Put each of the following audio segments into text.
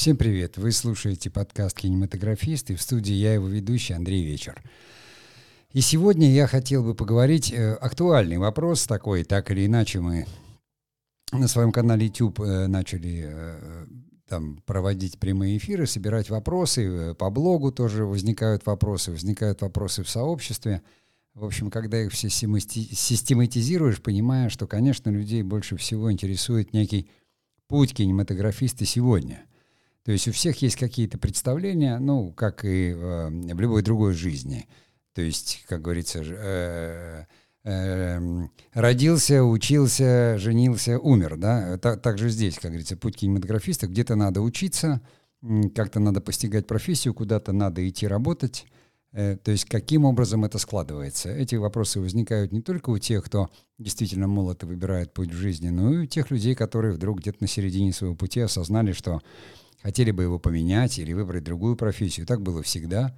Всем привет! Вы слушаете подкаст «Кинематографист» и в студии я его ведущий Андрей Вечер. И сегодня я хотел бы поговорить, э, актуальный вопрос такой, так или иначе мы на своем канале YouTube э, начали э, там проводить прямые эфиры, собирать вопросы, э, по блогу тоже возникают вопросы, возникают вопросы в сообществе. В общем, когда их все систематизируешь, понимаешь, что, конечно, людей больше всего интересует некий путь кинематографиста сегодня – то есть у всех есть какие-то представления, ну, как и э, в любой другой жизни. То есть, как говорится, э, э, родился, учился, женился, умер, да. Так, так же здесь, как говорится, путь кинематографиста. Где-то надо учиться, как-то надо постигать профессию, куда-то надо идти работать. Э, то есть каким образом это складывается? Эти вопросы возникают не только у тех, кто действительно молод и выбирает путь в жизни, но и у тех людей, которые вдруг где-то на середине своего пути осознали, что хотели бы его поменять или выбрать другую профессию. Так было всегда.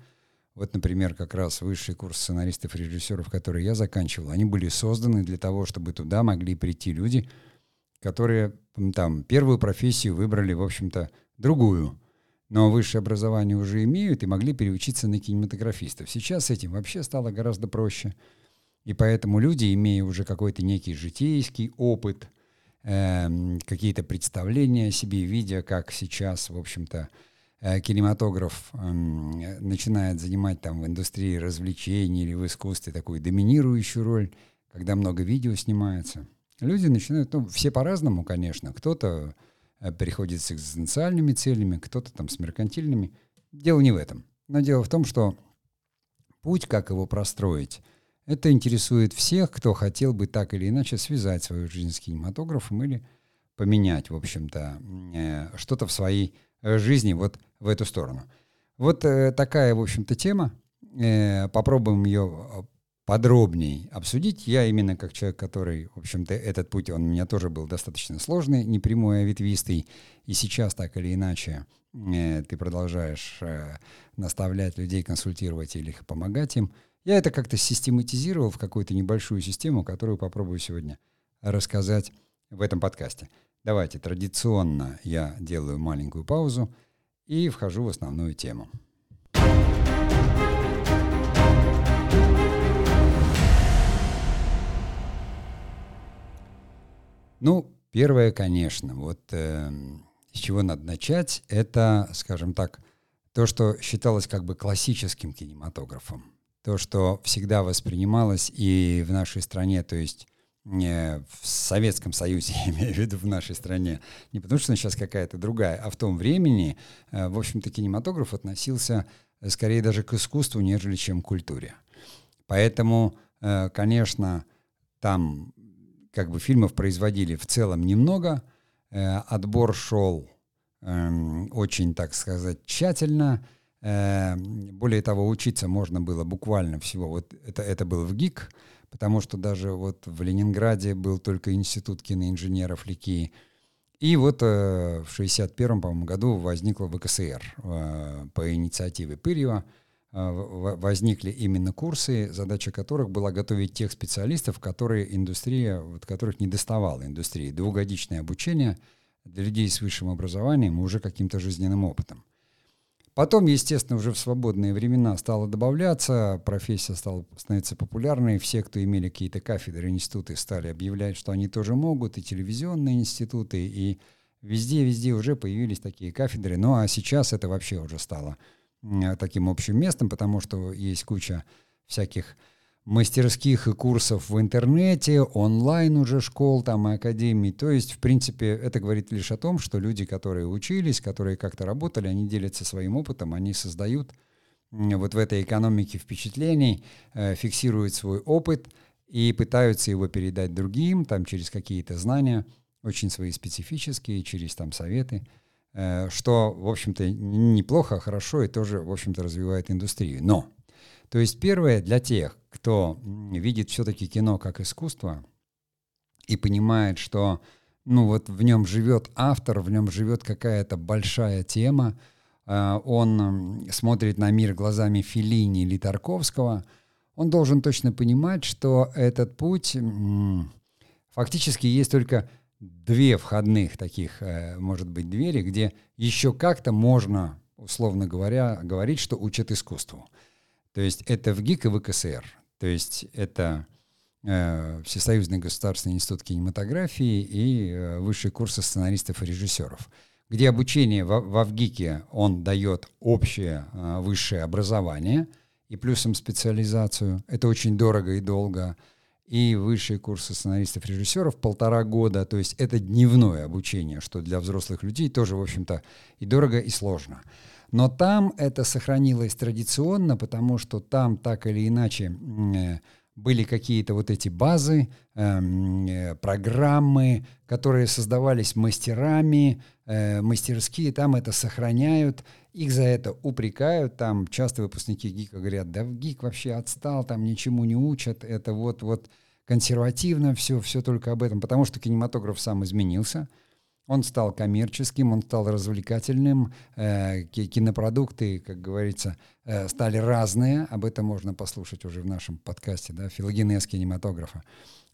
Вот, например, как раз высший курс сценаристов и режиссеров, который я заканчивал, они были созданы для того, чтобы туда могли прийти люди, которые там первую профессию выбрали, в общем-то, другую, но высшее образование уже имеют и могли переучиться на кинематографистов. Сейчас с этим вообще стало гораздо проще. И поэтому люди, имея уже какой-то некий житейский опыт – Эм, какие-то представления о себе, видя, как сейчас, в общем-то, э, кинематограф эм, начинает занимать там в индустрии развлечений или в искусстве такую доминирующую роль, когда много видео снимается. Люди начинают, ну, все по-разному, конечно. Кто-то э, переходит с экзистенциальными целями, кто-то там с меркантильными. Дело не в этом. Но дело в том, что путь, как его простроить, это интересует всех, кто хотел бы так или иначе связать свою жизнь с кинематографом или поменять, в общем-то, э, что-то в своей э, жизни вот в эту сторону. Вот э, такая, в общем-то, тема. Попробуем ее подробнее обсудить. Я именно как человек, который, в общем-то, этот путь, он у меня тоже был достаточно сложный, непрямой, а ветвистый. И сейчас так или иначе ты продолжаешь наставлять людей, консультировать или помогать им – я это как-то систематизировал в какую-то небольшую систему, которую попробую сегодня рассказать в этом подкасте. Давайте, традиционно я делаю маленькую паузу и вхожу в основную тему. Ну, первое, конечно, вот э, с чего надо начать, это, скажем так, то, что считалось как бы классическим кинематографом то, что всегда воспринималось и в нашей стране, то есть не в Советском Союзе, я имею в виду в нашей стране, не потому что она сейчас какая-то другая, а в том времени, э, в общем-то, кинематограф относился э, скорее даже к искусству, нежели чем к культуре. Поэтому, э, конечно, там как бы фильмов производили в целом немного, отбор шел эм, очень, так сказать, тщательно, более того, учиться можно было буквально всего. Вот это, это был в ГИК, потому что даже вот в Ленинграде был только институт киноинженеров Лики. И вот э, в 61 по-моему, году возникла ВКСР э, по инициативе Пырьева. Э, возникли именно курсы, задача которых была готовить тех специалистов, которые индустрия, вот, которых не доставала индустрии. Двухгодичное обучение для людей с высшим образованием и уже каким-то жизненным опытом. Потом, естественно, уже в свободные времена стало добавляться, профессия стала становиться популярной, все, кто имели какие-то кафедры, институты, стали объявлять, что они тоже могут, и телевизионные институты, и везде-везде уже появились такие кафедры. Ну а сейчас это вообще уже стало таким общим местом, потому что есть куча всяких мастерских и курсов в интернете, онлайн уже школ там и академий. То есть, в принципе, это говорит лишь о том, что люди, которые учились, которые как-то работали, они делятся своим опытом, они создают вот в этой экономике впечатлений, э, фиксируют свой опыт и пытаются его передать другим, там через какие-то знания, очень свои специфические, через там советы, э, что, в общем-то, неплохо, хорошо и тоже, в общем-то, развивает индустрию. Но то есть первое для тех, кто видит все-таки кино как искусство и понимает, что ну вот в нем живет автор, в нем живет какая-то большая тема, э, он смотрит на мир глазами Филини или Тарковского, он должен точно понимать, что этот путь фактически есть только две входных таких, э, может быть, двери, где еще как-то можно, условно говоря, говорить, что учат искусству. То есть это в ГИК и в КСР. То есть это э, Всесоюзный государственный институт кинематографии и э, высшие курсы сценаристов и режиссеров, где обучение в, в ВГИКе он дает общее э, высшее образование и плюсом специализацию. Это очень дорого и долго и высшие курсы сценаристов-режиссеров полтора года. То есть это дневное обучение, что для взрослых людей тоже, в общем-то, и дорого, и сложно. Но там это сохранилось традиционно, потому что там так или иначе э, были какие-то вот эти базы, эм, э, программы, которые создавались мастерами, э, мастерские там это сохраняют, их за это упрекают, там часто выпускники ГИКа говорят, да ГИК вообще отстал, там ничему не учат, это вот, вот консервативно все, все только об этом, потому что кинематограф сам изменился, он стал коммерческим, он стал развлекательным, э, кинопродукты, как говорится, э, стали разные, об этом можно послушать уже в нашем подкасте, да, филогенез кинематографа,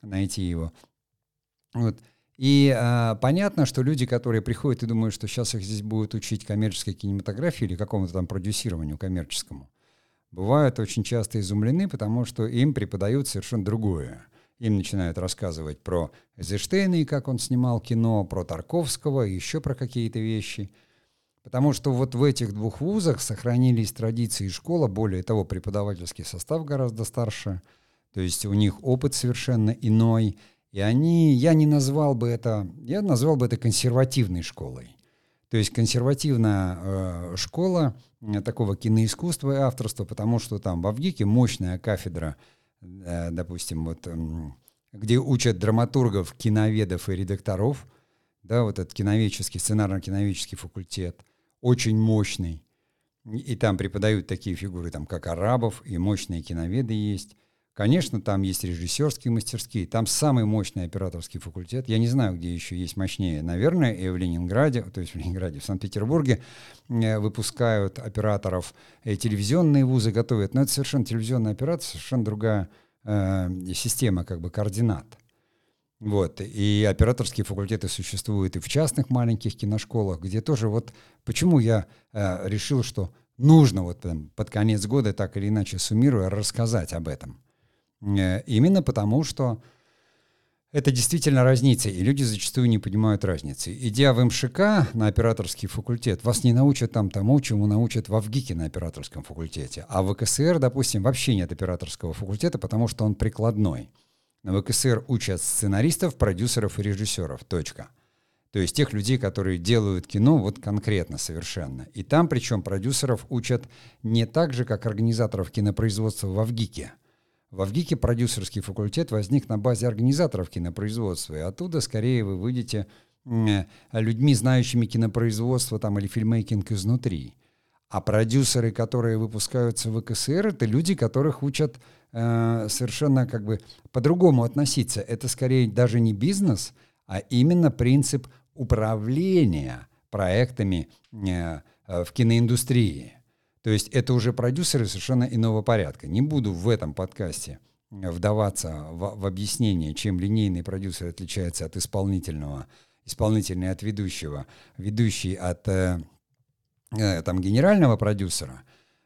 найти его. Вот. И э, понятно, что люди, которые приходят и думают, что сейчас их здесь будут учить коммерческой кинематографии или какому-то там продюсированию коммерческому, бывают очень часто изумлены, потому что им преподают совершенно другое – им начинают рассказывать про Эйзенштейна и как он снимал кино, про Тарковского и еще про какие-то вещи. Потому что вот в этих двух вузах сохранились традиции школа, более того, преподавательский состав гораздо старше, то есть у них опыт совершенно иной, и они, я не назвал бы это, я назвал бы это консервативной школой. То есть консервативная э, школа э, такого киноискусства и авторства, потому что там в Авгике мощная кафедра допустим, вот где учат драматургов, киноведов и редакторов, да, вот этот киноведческий, сценарно-киноведческий факультет, очень мощный. И там преподают такие фигуры, там, как арабов, и мощные киноведы есть. Конечно, там есть режиссерские мастерские, там самый мощный операторский факультет. Я не знаю, где еще есть мощнее. Наверное, и в Ленинграде, то есть в Ленинграде, в Санкт-Петербурге э, выпускают операторов, и телевизионные вузы готовят. Но это совершенно телевизионная операция, совершенно другая э, система как бы координат. Вот. И операторские факультеты существуют и в частных маленьких киношколах, где тоже вот почему я э, решил, что нужно вот там, под конец года так или иначе суммируя рассказать об этом. Э, именно потому, что это действительно разница, и люди зачастую не понимают разницы. Идя в МШК на операторский факультет, вас не научат там тому, чему научат в АВГИКе на операторском факультете. А в ВКСР, допустим, вообще нет операторского факультета, потому что он прикладной. На ВКСР учат сценаристов, продюсеров и режиссеров. Точка. То есть тех людей, которые делают кино вот конкретно совершенно. И там причем продюсеров учат не так же, как организаторов кинопроизводства в АВГИКе – в Авгике продюсерский факультет возник на базе организаторов кинопроизводства, и оттуда скорее вы выйдете э, людьми, знающими кинопроизводство там, или фильмейкинг изнутри. А продюсеры, которые выпускаются в КСР, это люди, которых учат э, совершенно как бы по-другому относиться. Это скорее даже не бизнес, а именно принцип управления проектами э, э в киноиндустрии. То есть это уже продюсеры совершенно иного порядка. Не буду в этом подкасте вдаваться в, в объяснение, чем линейный продюсер отличается от исполнительного, исполнительный от ведущего, ведущий от э, э, там, генерального продюсера.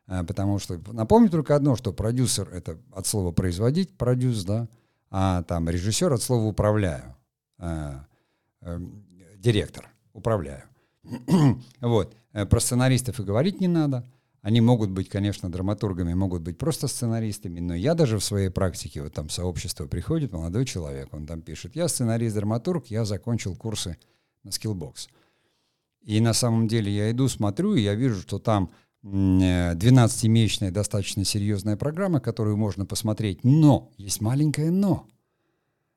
Э, потому что напомню только одно, что продюсер — это от слова «производить», продюс, да, а там режиссер от слова «управляю», э, э, директор, управляю. вот. Э, про сценаристов и говорить не надо — они могут быть, конечно, драматургами, могут быть просто сценаристами, но я даже в своей практике, вот там сообщество приходит, молодой человек, он там пишет, я сценарист-драматург, я закончил курсы на Skillbox. И на самом деле я иду, смотрю, и я вижу, что там 12-месячная э, достаточно серьезная программа, которую можно посмотреть, но есть маленькое но.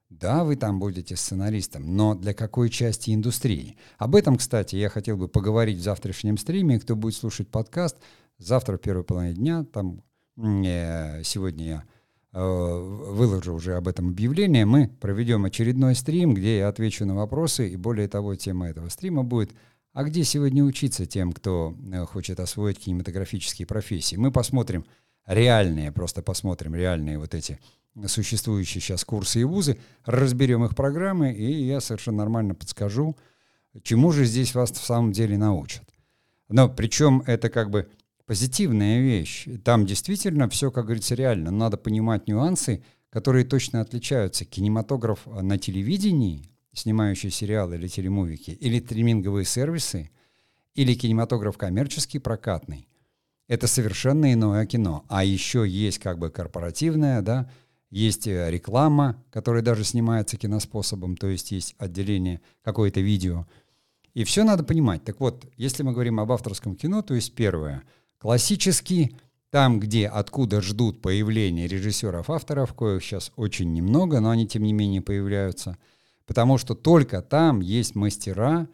Да, вы там будете сценаристом, но для какой части индустрии? Об этом, кстати, я хотел бы поговорить в завтрашнем стриме. Кто будет слушать подкаст, Завтра в первой половине дня, там сегодня я э, выложу уже об этом объявление, мы проведем очередной стрим, где я отвечу на вопросы, и более того, тема этого стрима будет «А где сегодня учиться тем, кто э, хочет освоить кинематографические профессии?» Мы посмотрим реальные, просто посмотрим реальные вот эти существующие сейчас курсы и вузы, разберем их программы, и я совершенно нормально подскажу, чему же здесь вас в самом деле научат. Но причем это как бы позитивная вещь. Там действительно все, как говорится, реально. Надо понимать нюансы, которые точно отличаются. Кинематограф на телевидении, снимающий сериалы или телемувики, или стриминговые сервисы, или кинематограф коммерческий, прокатный. Это совершенно иное кино. А еще есть как бы корпоративное, да, есть э, реклама, которая даже снимается киноспособом, то есть есть отделение, какое-то видео. И все надо понимать. Так вот, если мы говорим об авторском кино, то есть первое, классический, там, где, откуда ждут появления режиссеров-авторов, коих сейчас очень немного, но они, тем не менее, появляются, потому что только там есть мастера,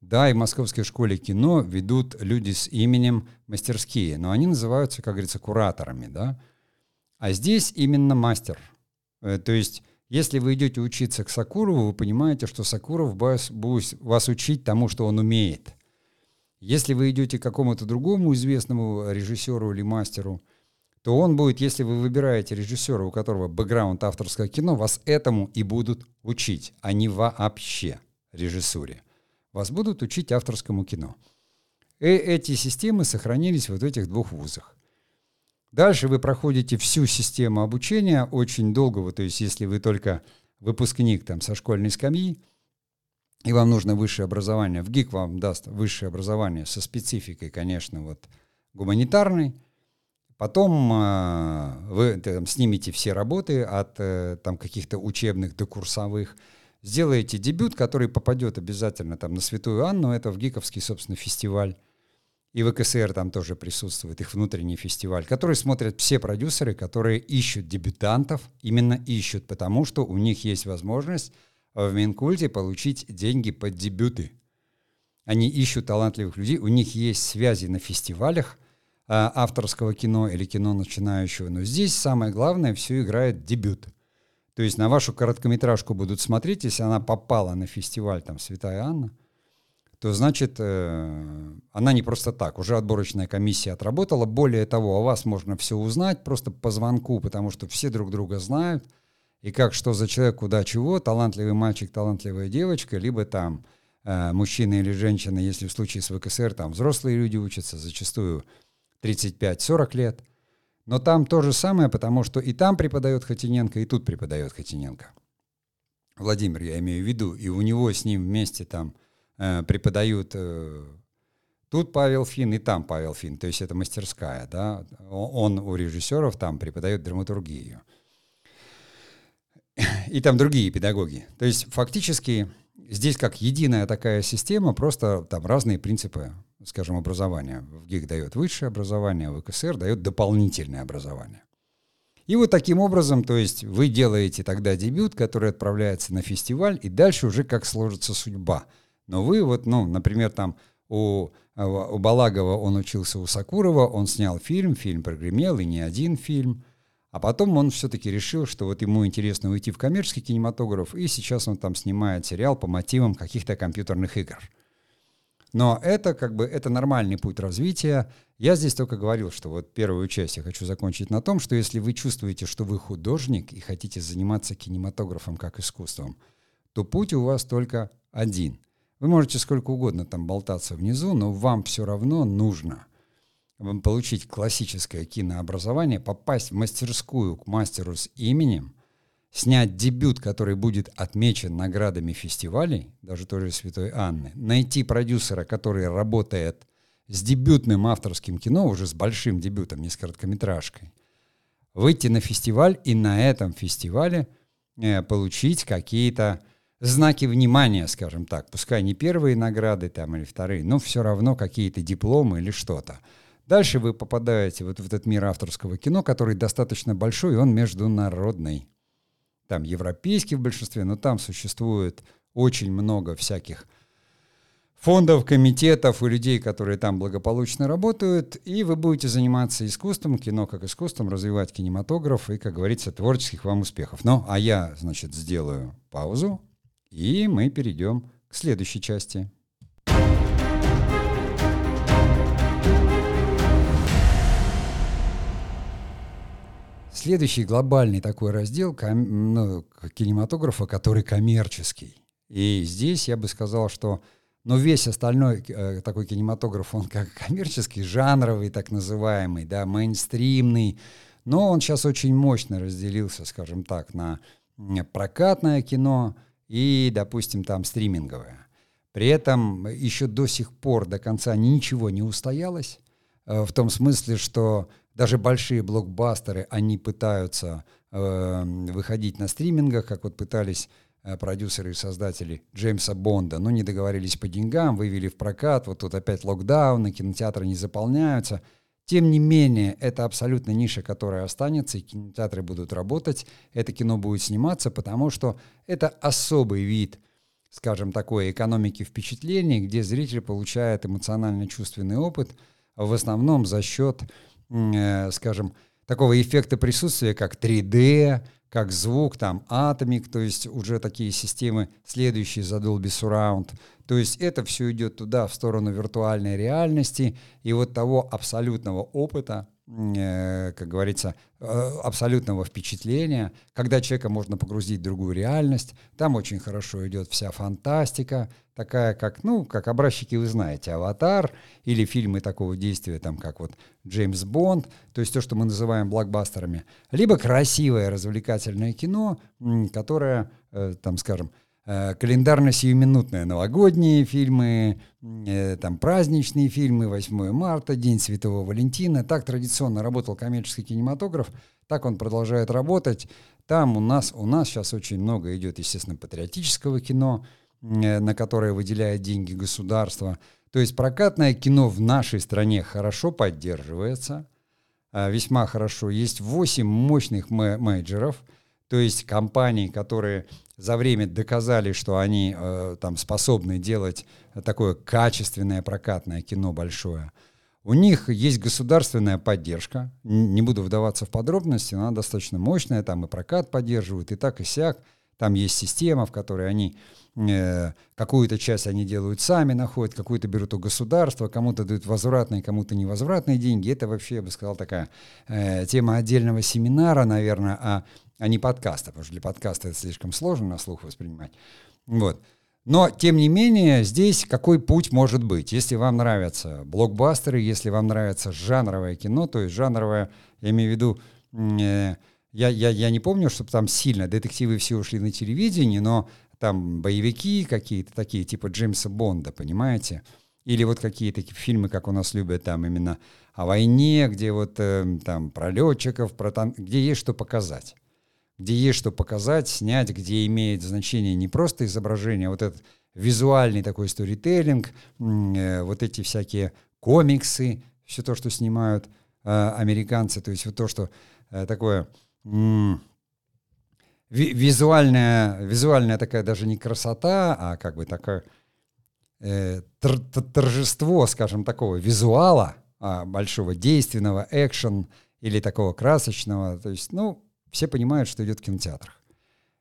да, и в Московской школе кино ведут люди с именем мастерские, но они называются, как говорится, кураторами, да. А здесь именно мастер. Э, то есть, если вы идете учиться к Сакурову, вы понимаете, что Сакуров будет вас учить тому, что он умеет. Если вы идете к какому-то другому известному режиссеру или мастеру, то он будет, если вы выбираете режиссера, у которого бэкграунд авторского кино, вас этому и будут учить, а не вообще режиссуре вас будут учить авторскому кино. И эти системы сохранились вот в этих двух вузах. Дальше вы проходите всю систему обучения очень долго, то есть если вы только выпускник там со школьной скамьи, и вам нужно высшее образование, в ГИК вам даст высшее образование со спецификой, конечно, вот гуманитарной, Потом э, вы там, снимете все работы от э, там каких-то учебных до курсовых, сделаете дебют, который попадет обязательно там на Святую Анну, это в Гиковский, собственно, фестиваль. И в КСР там тоже присутствует их внутренний фестиваль, который смотрят все продюсеры, которые ищут дебютантов, именно ищут, потому что у них есть возможность в Минкульте получить деньги под дебюты. Они ищут талантливых людей, у них есть связи на фестивалях а, авторского кино или кино начинающего, но здесь самое главное, все играет дебют. То есть на вашу короткометражку будут смотреть, если она попала на фестиваль там «Святая Анна», то значит э, она не просто так. Уже отборочная комиссия отработала. Более того, о вас можно все узнать просто по звонку, потому что все друг друга знают. И как что за человек, куда чего, талантливый мальчик, талантливая девочка, либо там э, мужчина или женщина, если в случае с ВКСР там взрослые люди учатся, зачастую 35-40 лет – но там то же самое, потому что и там преподает Хотиненко, и тут преподает Хотиненко. Владимир, я имею в виду, и у него с ним вместе там э, преподают э, тут Павел Фин и там Павел Фин, то есть это мастерская, да, он у режиссеров там преподает драматургию. И там другие педагоги. То есть фактически здесь как единая такая система, просто там разные принципы скажем, образования. В ГИК дает высшее образование, в КСР дает дополнительное образование. И вот таким образом, то есть вы делаете тогда дебют, который отправляется на фестиваль, и дальше уже как сложится судьба. Но вы вот, ну, например, там у, у Балагова он учился у Сакурова, он снял фильм, фильм прогремел, и не один фильм. А потом он все-таки решил, что вот ему интересно уйти в коммерческий кинематограф, и сейчас он там снимает сериал по мотивам каких-то компьютерных игр. Но это как бы это нормальный путь развития. Я здесь только говорил, что вот первую часть я хочу закончить на том, что если вы чувствуете, что вы художник и хотите заниматься кинематографом как искусством, то путь у вас только один. Вы можете сколько угодно там болтаться внизу, но вам все равно нужно получить классическое кинообразование, попасть в мастерскую к мастеру с именем, снять дебют, который будет отмечен наградами фестивалей, даже той же Святой Анны, найти продюсера, который работает с дебютным авторским кино, уже с большим дебютом, не с короткометражкой, выйти на фестиваль и на этом фестивале э, получить какие-то знаки внимания, скажем так, пускай не первые награды там или вторые, но все равно какие-то дипломы или что-то. Дальше вы попадаете вот в этот мир авторского кино, который достаточно большой, и он международный там европейский в большинстве, но там существует очень много всяких фондов, комитетов и людей, которые там благополучно работают, и вы будете заниматься искусством, кино как искусством, развивать кинематограф и, как говорится, творческих вам успехов. Ну, а я, значит, сделаю паузу, и мы перейдем к следующей части. Следующий глобальный такой раздел ком, ну, кинематографа, который коммерческий. И здесь я бы сказал, что но весь остальной э, такой кинематограф, он как коммерческий, жанровый, так называемый, да, мейнстримный, но он сейчас очень мощно разделился, скажем так, на прокатное кино и, допустим, там стриминговое. При этом еще до сих пор до конца ничего не устоялось, э, в том смысле, что даже большие блокбастеры, они пытаются э, выходить на стримингах, как вот пытались Э, продюсеры и создатели Джеймса Бонда, но не договорились по деньгам, вывели в прокат, вот тут опять локдауны, кинотеатры не заполняются. Тем не менее, это абсолютно ниша, которая останется, и кинотеатры будут работать, это кино будет сниматься, потому что это особый вид, скажем, такой экономики впечатлений, где зритель получает эмоционально-чувственный опыт, в основном за счет, скажем, такого эффекта присутствия, как 3D, как звук, там Atomic, то есть уже такие системы, следующие за Dolby Surround. То есть это все идет туда, в сторону виртуальной реальности и вот того абсолютного опыта, Э, как говорится, э, абсолютного впечатления, когда человека можно погрузить в другую реальность. Там очень хорошо идет вся фантастика, такая как, ну, как образчики вы знаете, «Аватар» или фильмы такого действия, там, как вот «Джеймс Бонд», то есть то, что мы называем блокбастерами, либо красивое развлекательное кино, которое, э, там, скажем, Э, календарно-сиюминутные новогодние фильмы, э, там праздничные фильмы, 8 марта, День Святого Валентина. Так традиционно работал коммерческий кинематограф, так он продолжает работать. Там у нас, у нас сейчас очень много идет, естественно, патриотического кино, э, на которое выделяет деньги государство. То есть прокатное кино в нашей стране хорошо поддерживается, весьма хорошо. Есть 8 мощных менеджеров, то есть компаний, которые за время доказали, что они э, там способны делать такое качественное прокатное кино большое. У них есть государственная поддержка. Не буду вдаваться в подробности, но она достаточно мощная. Там и прокат поддерживают, и так, и сяк. Там есть система, в которой они э, какую-то часть они делают сами, находят, какую-то берут у государства, кому-то дают возвратные, кому-то невозвратные деньги. Это вообще, я бы сказал, такая э, тема отдельного семинара, наверное, о а не подкаста, потому что для подкаста это слишком сложно на слух воспринимать. Вот. Но, тем не менее, здесь какой путь может быть? Если вам нравятся блокбастеры, если вам нравится жанровое кино, то есть жанровое, я имею в виду, э, я, я, я не помню, чтобы там сильно детективы все ушли на телевидении, но там боевики какие-то такие, типа Джеймса Бонда, понимаете? Или вот какие-то фильмы, как у нас любят там именно о войне, где вот э, там про летчиков, про тан... где есть что показать где есть что показать, снять, где имеет значение не просто изображение, а вот этот визуальный такой сторителлинг, э, вот эти всякие комиксы, все то, что снимают э, американцы, то есть вот то, что э, такое визуальная, визуальная такая даже не красота, а как бы такое торжество, скажем, такого визуала, а, большого действенного, экшен или такого красочного, то есть, ну, все понимают, что идет в кинотеатрах.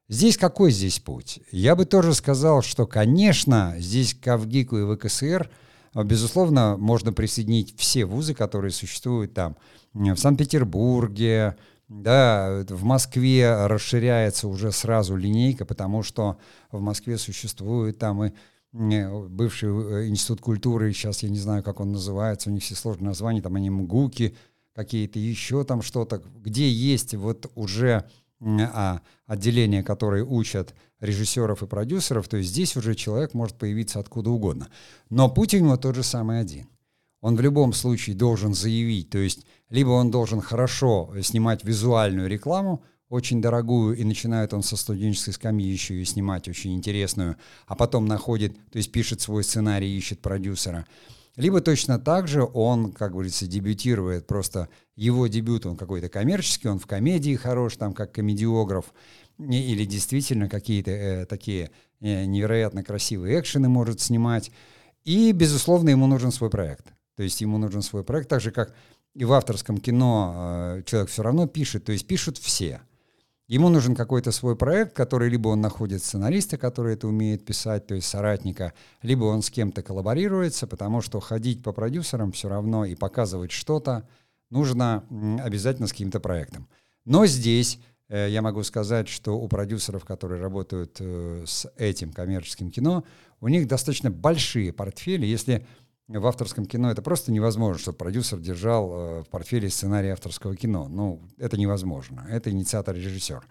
Здесь какой здесь путь? Я бы тоже сказал, что, конечно, здесь к ВГИКу и ВКСР, а, безусловно, можно присоединить все вузы, которые существуют там. В Санкт-Петербурге, да, в Москве расширяется уже сразу линейка, потому что в Москве существует там и бывший э, институт культуры, сейчас я не знаю, как он называется, у них все сложные названия, там они МГУКи, какие-то еще там что-то, где есть вот уже а, отделения, которые учат режиссеров и продюсеров, то есть здесь уже человек может появиться откуда угодно. Но путь у него тот же самый один. Он в любом случае должен заявить, то есть либо он должен хорошо снимать визуальную рекламу, очень дорогую, и начинает он со студенческой скамьи еще и снимать очень интересную, а потом находит, то есть пишет свой сценарий, ищет продюсера. Либо точно так же он, как говорится, дебютирует, просто его дебют, он какой-то коммерческий, он в комедии хорош, там, как комедиограф, или действительно какие-то э, такие э, невероятно красивые экшены может снимать. И, безусловно, ему нужен свой проект. То есть ему нужен свой проект, так же, как и в авторском кино э, человек все равно пишет, то есть пишут все – Ему нужен какой-то свой проект, который либо он находит сценариста, который это умеет писать, то есть соратника, либо он с кем-то коллаборируется, потому что ходить по продюсерам все равно и показывать что-то нужно обязательно с каким-то проектом. Но здесь э, я могу сказать, что у продюсеров, которые работают э, с этим коммерческим кино, у них достаточно большие портфели. Если в авторском кино это просто невозможно, чтобы продюсер держал э, в портфеле сценарий авторского кино. Ну, это невозможно. Это инициатор-режиссер.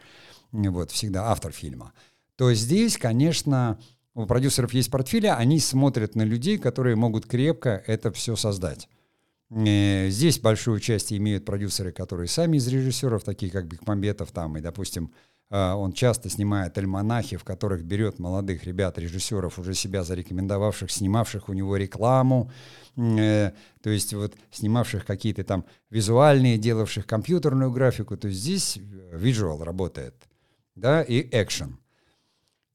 Вот, всегда автор фильма. То здесь, конечно, у продюсеров есть портфели, они смотрят на людей, которые могут крепко это все создать. Э, здесь большую часть имеют продюсеры, которые сами из режиссеров, такие как Бекмамбетов там, и, допустим, он часто снимает альманахи, в которых берет молодых ребят, режиссеров, уже себя зарекомендовавших, снимавших у него рекламу, э, то есть вот снимавших какие-то там визуальные, делавших компьютерную графику, то есть здесь визуал работает, да, и экшен.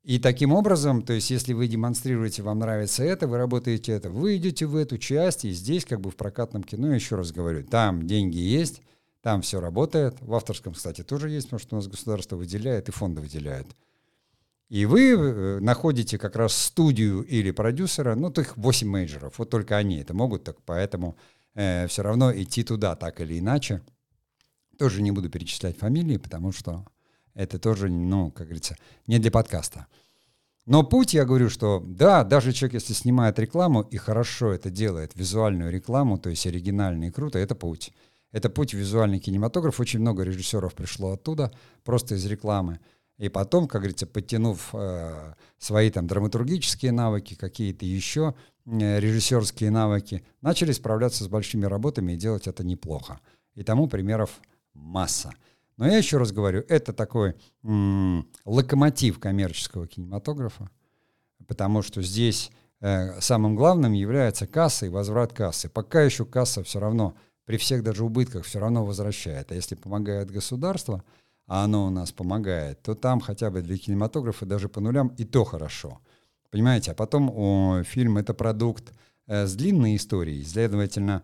И таким образом, то есть если вы демонстрируете, вам нравится это, вы работаете это, вы идете в эту часть, и здесь как бы в прокатном кино, еще раз говорю, там деньги есть, там все работает. В авторском, кстати, тоже есть, потому что у нас государство выделяет и фонды выделяют. И вы э, находите как раз студию или продюсера, ну, то их 8 менеджеров, вот только они это могут, так поэтому э, все равно идти туда так или иначе. Тоже не буду перечислять фамилии, потому что это тоже, ну, как говорится, не для подкаста. Но путь, я говорю, что да, даже человек, если снимает рекламу и хорошо это делает, визуальную рекламу, то есть оригинально и круто, это путь. Это путь в визуальный кинематограф. Очень много режиссеров пришло оттуда, просто из рекламы. И потом, как говорится, подтянув э, свои там драматургические навыки, какие-то еще э, режиссерские навыки, начали справляться с большими работами и делать это неплохо. И тому примеров масса. Но я еще раз говорю, это такой м- локомотив коммерческого кинематографа, потому что здесь э, самым главным является касса и возврат кассы. Пока еще касса все равно, при всех даже убытках, все равно возвращает. А если помогает государство, а оно у нас помогает, то там хотя бы для кинематографа даже по нулям и то хорошо. Понимаете? А потом о, фильм — это продукт э, с длинной историей, следовательно,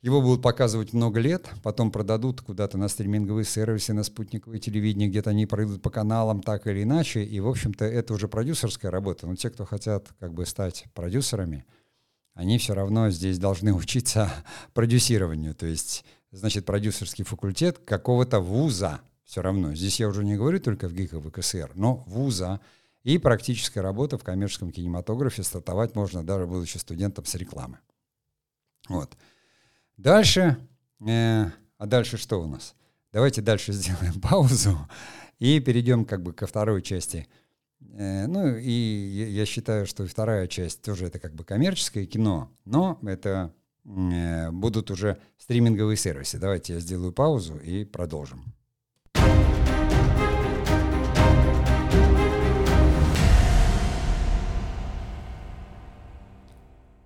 его будут показывать много лет, потом продадут куда-то на стриминговые сервисы, на спутниковое телевидение, где-то они пройдут по каналам так или иначе. И, в общем-то, это уже продюсерская работа. Но те, кто хотят как бы стать продюсерами, они все равно здесь должны учиться продюсированию. То есть, значит, продюсерский факультет какого-то вуза все равно. Здесь я уже не говорю только в ГИК и ВКСР, но вуза и практическая работа в коммерческом кинематографе стартовать можно даже будучи студентом с рекламы. Вот. Дальше, э, а дальше что у нас? Давайте дальше сделаем паузу и перейдем как бы ко второй части. Э, ну и я считаю, что вторая часть тоже это как бы коммерческое кино, но это э, будут уже стриминговые сервисы. Давайте я сделаю паузу и продолжим.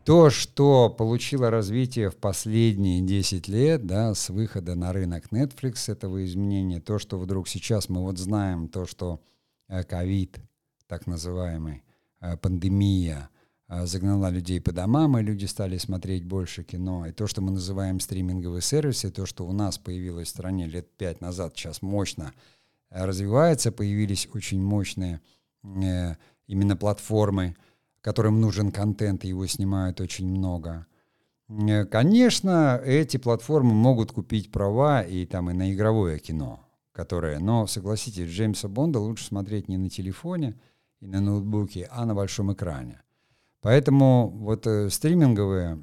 то, что получило развитие в последние 10 лет, да, с выхода на рынок Netflix этого изменения, то, что вдруг сейчас мы вот знаем, то, что э, ковид, так называемый, э, пандемия, э, загнала людей по домам, и люди стали смотреть больше кино. И то, что мы называем стриминговые сервисы, то, что у нас появилось в стране лет пять назад, сейчас мощно развивается, появились очень мощные именно платформы, которым нужен контент, и его снимают очень много. Э, конечно, эти платформы могут купить права и там и на игровое кино, которое, но согласитесь, Джеймса Бонда лучше смотреть не на телефоне и на ноутбуке, а на большом экране. Поэтому вот э, стриминговые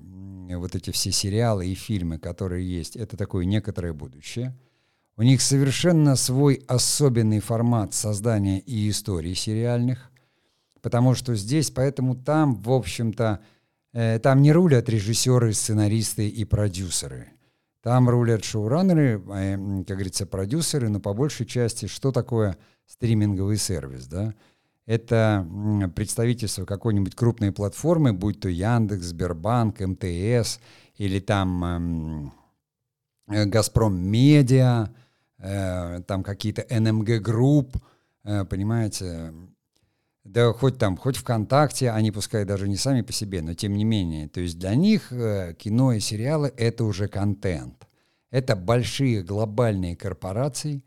вот эти все сериалы и фильмы, которые есть, это такое некоторое будущее. У них совершенно свой особенный формат создания и историй сериальных потому что здесь, поэтому там, в общем-то, э, там не рулят режиссеры, сценаристы и продюсеры. Там рулят шоураннеры, э, как говорится, продюсеры, но по большей части, что такое стриминговый сервис, да? Это представительство какой-нибудь крупной платформы, будь то Яндекс, Сбербанк, МТС или там эм, э, Газпром Медиа, э, там какие-то НМГ Групп, э, понимаете, да хоть там, хоть ВКонтакте, они пускай даже не сами по себе, но тем не менее. То есть для них кино и сериалы — это уже контент. Это большие глобальные корпорации,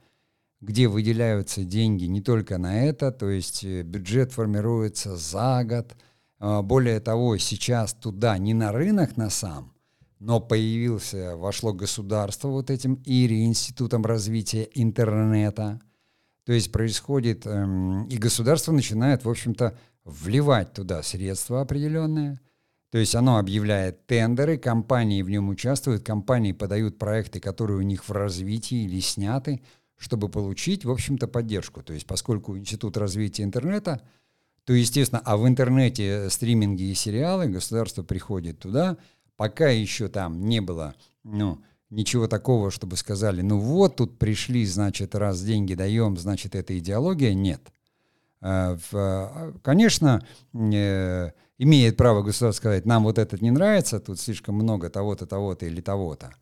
где выделяются деньги не только на это, то есть э, бюджет формируется за год. Э, более того, сейчас туда не на рынок на сам, но появился, вошло государство вот этим ИРИ, Институтом развития интернета. То есть происходит, эм, и государство начинает, в общем-то, вливать туда средства определенные. То есть оно объявляет тендеры, компании в нем участвуют, компании подают проекты, которые у них в развитии или сняты, чтобы получить, в общем-то, поддержку. То есть поскольку Институт развития интернета, то, естественно, а в интернете стриминги и сериалы, государство приходит туда, пока еще там не было, ну, ничего такого, чтобы сказали, ну вот тут пришли, значит, раз деньги даем, значит, это идеология, нет. А, а, конечно, э, имеет право государство сказать, нам вот этот не нравится, тут слишком много того-то, того-то или того-то.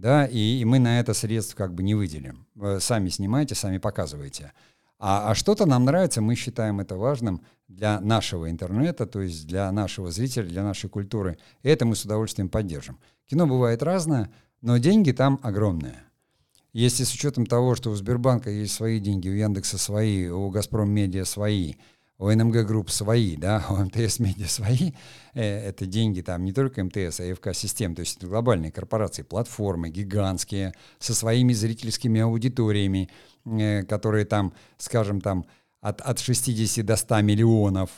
Да, и, и мы на это средств как бы не выделим. Сами снимайте, сами показывайте. А, а что-то нам нравится, мы считаем это важным для нашего интернета, то есть для нашего зрителя, для нашей культуры. И это мы с удовольствием поддержим. Кино бывает разное, но деньги там огромные. Если с учетом того, что у Сбербанка есть свои деньги, у Яндекса свои, у Газпром Медиа свои, у НМГ Групп свои, да, у МТС Медиа свои, э, это деньги там не только МТС, АФК Систем, то есть глобальные корпорации, платформы гигантские, со своими зрительскими аудиториями, э, которые там, скажем, там от, от 60 до 100 миллионов,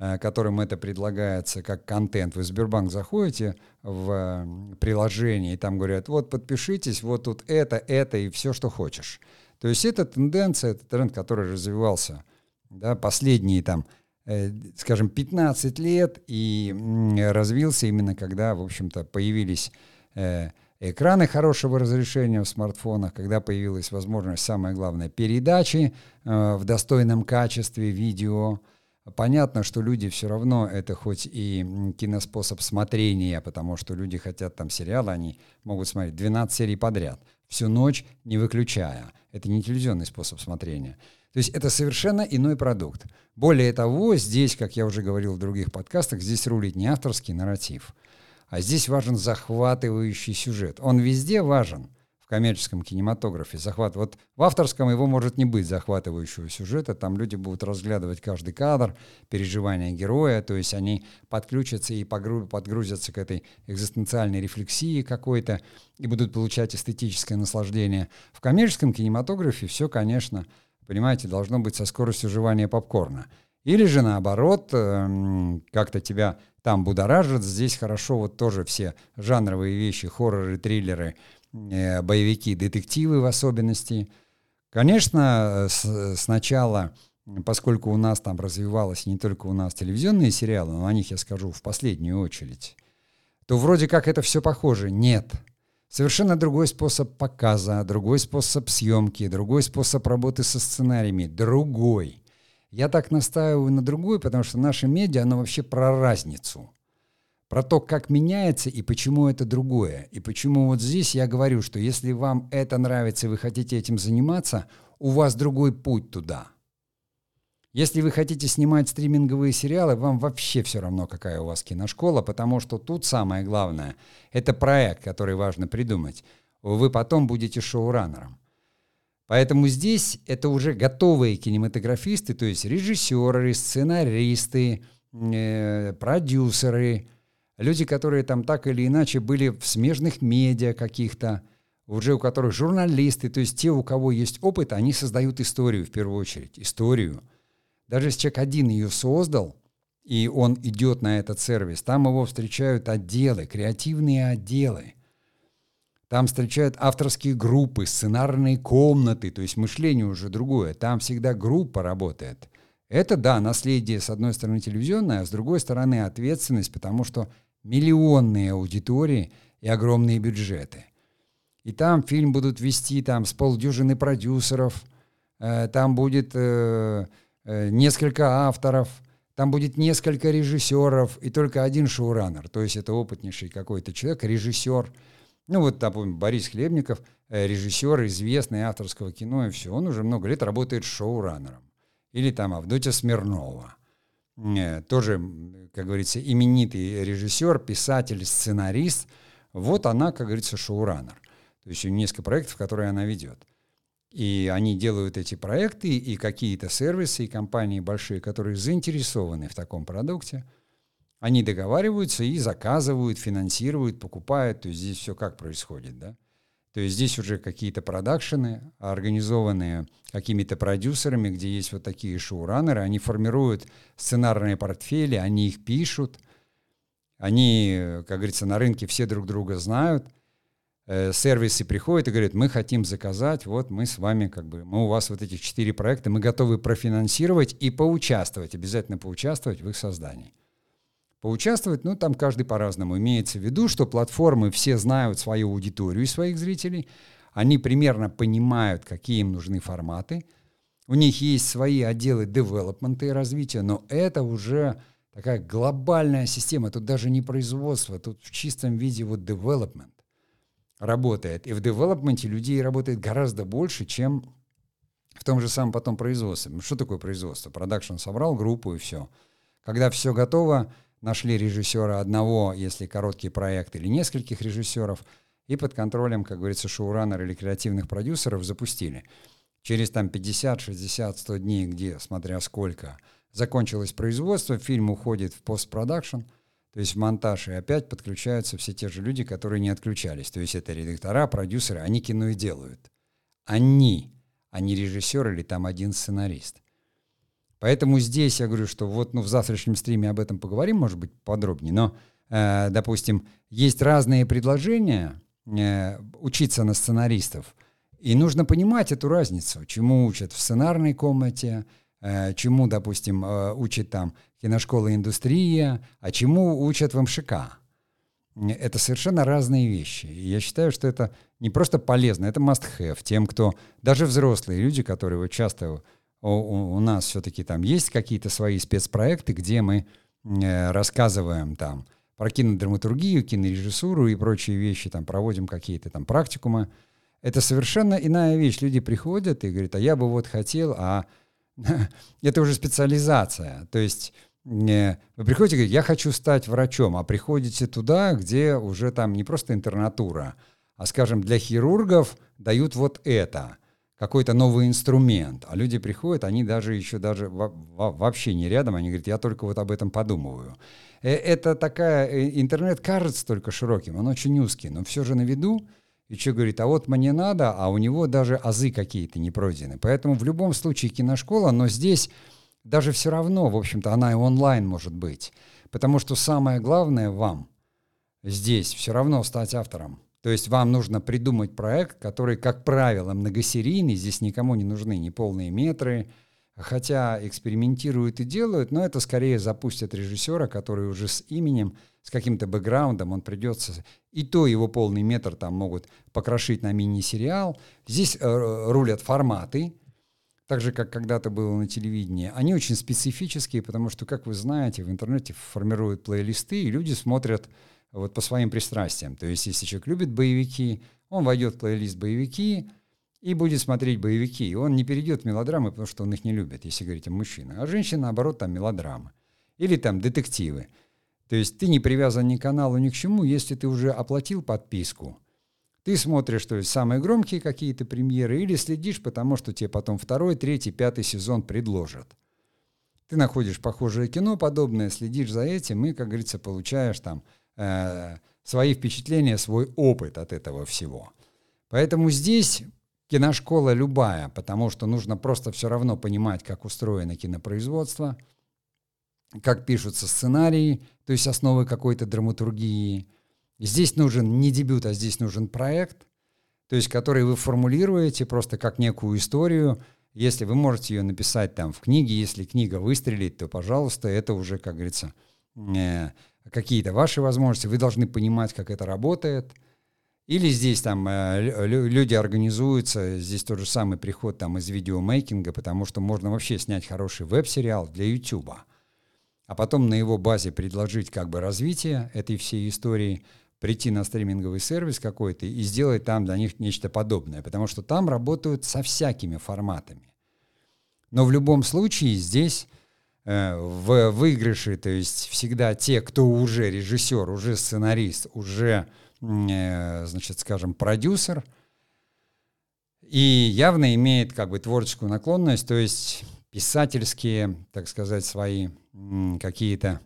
э, которым это предлагается как контент. Вы в Сбербанк заходите в приложение, и там говорят, вот подпишитесь, вот тут это, это и все, что хочешь. То есть это тенденция, это тренд, который развивался да, последние там, э, скажем, 15 лет и развился именно когда, в общем-то, появились э, экраны хорошего разрешения в смартфонах, когда появилась возможность, самое главное, передачи э, в достойном качестве видео. Понятно, что люди все равно, это хоть и киноспособ смотрения, потому что люди хотят там сериалы, они могут смотреть 12 серий подряд, всю ночь не выключая. Это не телевизионный способ смотрения. То есть это совершенно иной продукт. Более того, здесь, как я уже говорил в других подкастах, здесь рулит не авторский нарратив, а здесь важен захватывающий сюжет. Он везде важен в коммерческом кинематографе. Захват. Вот в авторском его может не быть захватывающего сюжета. Там люди будут разглядывать каждый кадр, переживания героя, то есть они подключатся и подгрузятся к этой экзистенциальной рефлексии какой-то и будут получать эстетическое наслаждение. В коммерческом кинематографе все, конечно, понимаете, должно быть со скоростью жевания попкорна. Или же наоборот, эм, как-то тебя там будоражит. Здесь хорошо вот тоже все жанровые вещи, хорроры, триллеры, э, боевики, детективы в особенности. Конечно, с, сначала, поскольку у нас там развивалось не только у нас телевизионные сериалы, но о них я скажу в последнюю очередь, то вроде как это все похоже. Нет. Совершенно другой способ показа, другой способ съемки, другой способ работы со сценариями, другой. Я так настаиваю на другой, потому что наше медиа, оно вообще про разницу. Про то, как меняется и почему это другое. И почему вот здесь я говорю, что если вам это нравится и вы хотите этим заниматься, у вас другой путь туда – если вы хотите снимать стриминговые сериалы, вам вообще все равно, какая у вас киношкола, потому что тут самое главное — это проект, который важно придумать. Вы потом будете шоураннером. Поэтому здесь это уже готовые кинематографисты, то есть режиссеры, сценаристы, э, продюсеры, люди, которые там так или иначе были в смежных медиа каких-то, уже у которых журналисты, то есть те, у кого есть опыт, они создают историю в первую очередь, историю — даже если человек один ее создал, и он идет на этот сервис, там его встречают отделы, креативные отделы. Там встречают авторские группы, сценарные комнаты, то есть мышление уже другое. Там всегда группа работает. Это, да, наследие, с одной стороны, телевизионное, а с другой стороны, ответственность, потому что миллионные аудитории и огромные бюджеты. И там фильм будут вести там, с полдюжины продюсеров, э, там будет... Э, несколько авторов, там будет несколько режиссеров и только один шоураннер. То есть это опытнейший какой-то человек, режиссер. Ну вот, допустим, Борис Хлебников, э, режиссер, известный авторского кино и все. Он уже много лет работает шоураннером. Или там Авдотья Смирнова. Э, тоже, как говорится, именитый режиссер, писатель, сценарист. Вот она, как говорится, шоураннер. То есть у нее несколько проектов, которые она ведет. И они делают эти проекты, и какие-то сервисы, и компании большие, которые заинтересованы в таком продукте, Они договариваются и заказывают, финансируют, покупают. То есть здесь все как происходит, да? То есть здесь уже какие-то продакшены, организованные какими-то продюсерами, где есть вот такие шоураннеры, они формируют сценарные портфели, они их пишут, они, как говорится, на рынке все друг друга знают, э, сервисы приходят и говорят, мы хотим заказать, вот мы с вами, как бы, мы у вас вот этих четыре проекта, мы готовы профинансировать и поучаствовать, обязательно поучаствовать в их создании. Поучаствовать, ну, там каждый по-разному. Имеется в виду, что платформы все знают свою аудиторию и своих зрителей, они примерно понимают, какие им нужны форматы, у них есть свои отделы девелопмента и развития, но это уже такая глобальная система, тут даже не производство, тут в чистом виде вот development работает. И в девелопменте людей работает гораздо больше, чем в том же самом потом производстве. Что такое производство? Продакшн собрал группу и все. Когда все готово, нашли режиссера одного, если короткий проект, или нескольких режиссеров, и под контролем, как говорится, шоураннера или креативных продюсеров запустили. Через там 50, 60, 100 дней, где, смотря сколько, закончилось производство, фильм уходит в постпродакшн, то есть в монтаж, и опять подключаются все те же люди, которые не отключались. То есть это редактора, продюсеры, они кино и делают. Они, а не режиссер или там один сценарист. Поэтому здесь я говорю, что вот ну, в завтрашнем стриме об этом поговорим, может быть, подробнее, но, э, допустим, есть разные предложения э, учиться на сценаристов, и нужно понимать эту разницу, чему учат в сценарной комнате, э, чему, допустим, э, учат там киношкола индустрия, а чему учат в МШК. Это совершенно разные вещи. И я считаю, что это не просто полезно, это must-have тем, кто, даже взрослые люди, которые вот часто у, у нас все-таки там есть какие-то свои спецпроекты, где мы э, рассказываем там про кинодраматургию, кинорежиссуру и прочие вещи, там проводим какие-то там практикумы. Это совершенно иная вещь. Люди приходят и говорят, а я бы вот хотел, а это уже специализация. То есть э, вы приходите и говорите, я хочу стать врачом, а приходите туда, где уже там не просто интернатура, а, скажем, для хирургов дают вот это – какой-то новый инструмент, а люди приходят, они даже еще даже вообще не рядом, они говорят, я только вот об этом подумываю. Э, это такая, э, интернет кажется только широким, он очень узкий, но все же на виду, и что говорит, а вот мне надо, а у него даже азы какие-то не пройдены. Поэтому в любом случае киношкола, но здесь даже все равно, в общем-то, она и онлайн может быть. Потому что самое главное вам здесь все равно стать автором. То есть вам нужно придумать проект, который, как правило, многосерийный, здесь никому не нужны ни полные метры, хотя экспериментируют и делают, но это скорее запустят режиссера, который уже с именем, с каким-то бэкграундом, он придется, и то его полный метр там могут покрошить на мини-сериал. Здесь э, рулят форматы, так же, как когда-то было на телевидении. Они очень специфические, потому что, как вы знаете, в интернете формируют плейлисты, и люди смотрят вот по своим пристрастиям. То есть, если человек любит боевики, он войдет в плейлист боевики и будет смотреть боевики. И он не перейдет в мелодрамы, потому что он их не любит, если говорить о мужчинах. А женщина, наоборот, там мелодрамы. Или там детективы. То есть ты не привязан ни к каналу, ни к чему, если ты уже оплатил подписку. Ты смотришь, то есть самые громкие какие-то премьеры, или следишь, потому что тебе потом второй, третий, пятый сезон предложат. Ты находишь похожее кино подобное, следишь за этим и, как говорится, получаешь там э, свои впечатления, свой опыт от этого всего. Поэтому здесь киношкола любая, потому что нужно просто все равно понимать, как устроено кинопроизводство, как пишутся сценарии, то есть основы какой-то драматургии. Здесь нужен не дебют, а здесь нужен проект, то есть который вы формулируете просто как некую историю. Если вы можете ее написать там в книге, если книга выстрелит, то, пожалуйста, это уже, как говорится, э, какие-то ваши возможности, вы должны понимать, как это работает. Или здесь там э, люди организуются, здесь тот же самый приход там из видеомейкинга, потому что можно вообще снять хороший веб-сериал для YouTube, а потом на его базе предложить как бы развитие этой всей истории, прийти на стриминговый сервис какой-то и сделать там для них нечто подобное, потому что там работают со всякими форматами. Но в любом случае здесь Э, в выигрыше, то есть всегда те, кто уже режиссер, уже сценарист, уже, э, значит, скажем, продюсер, и явно имеет как бы творческую наклонность, то есть писательские, так сказать, свои какие-то